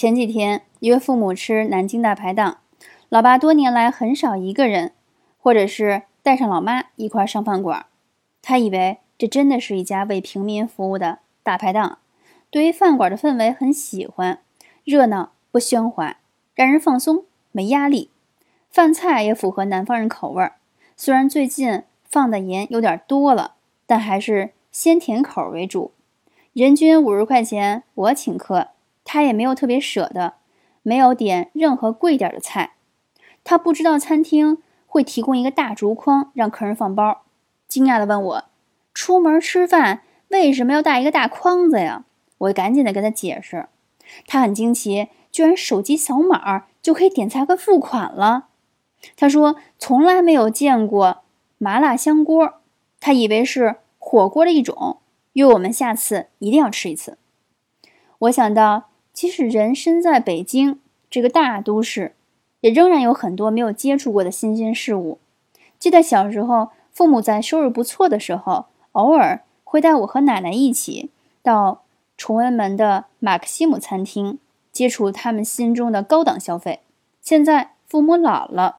前几天约父母吃南京大排档，老爸多年来很少一个人，或者是带上老妈一块上饭馆。他以为这真的是一家为平民服务的大排档，对于饭馆的氛围很喜欢，热闹不喧哗，让人放松没压力。饭菜也符合南方人口味儿，虽然最近放的盐有点多了，但还是鲜甜口为主。人均五十块钱，我请客。他也没有特别舍得，没有点任何贵点的菜。他不知道餐厅会提供一个大竹筐让客人放包，惊讶地问我：“出门吃饭为什么要带一个大筐子呀？”我赶紧地跟他解释。他很惊奇，居然手机扫码就可以点菜和付款了。他说从来没有见过麻辣香锅，他以为是火锅的一种，约我们下次一定要吃一次。我想到。即使人身在北京这个大都市，也仍然有很多没有接触过的新鲜事物。记得小时候，父母在收入不错的时候，偶尔会带我和奶奶一起到崇文门的马克西姆餐厅，接触他们心中的高档消费。现在父母老了。